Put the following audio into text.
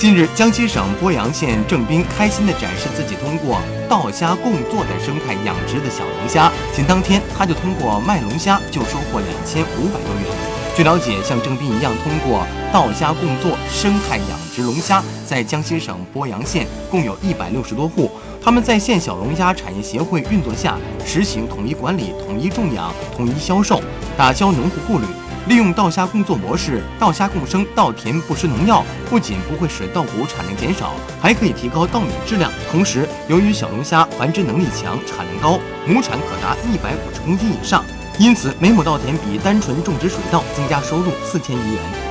近日，江西省鄱阳县郑斌开心地展示自己通过稻虾共作的生态养殖的小龙虾，仅当天他就通过卖龙虾就收获两千五百多元。据了解，像郑斌一样通过稻虾共作生态养殖龙虾，在江西省鄱阳县共有一百六十多户。他们在县小龙虾产业协会运作下，实行统一管理、统一种养、统一销售，打消农户顾虑。利用稻虾共作模式，稻虾共生，稻田不施农药，不仅不会使稻谷产量减少，还可以提高稻米质量。同时，由于小龙虾繁殖能力强、产量高，亩产可达一百五十公斤以上，因此每亩稻田比单纯种植水稻增加收入四千余元。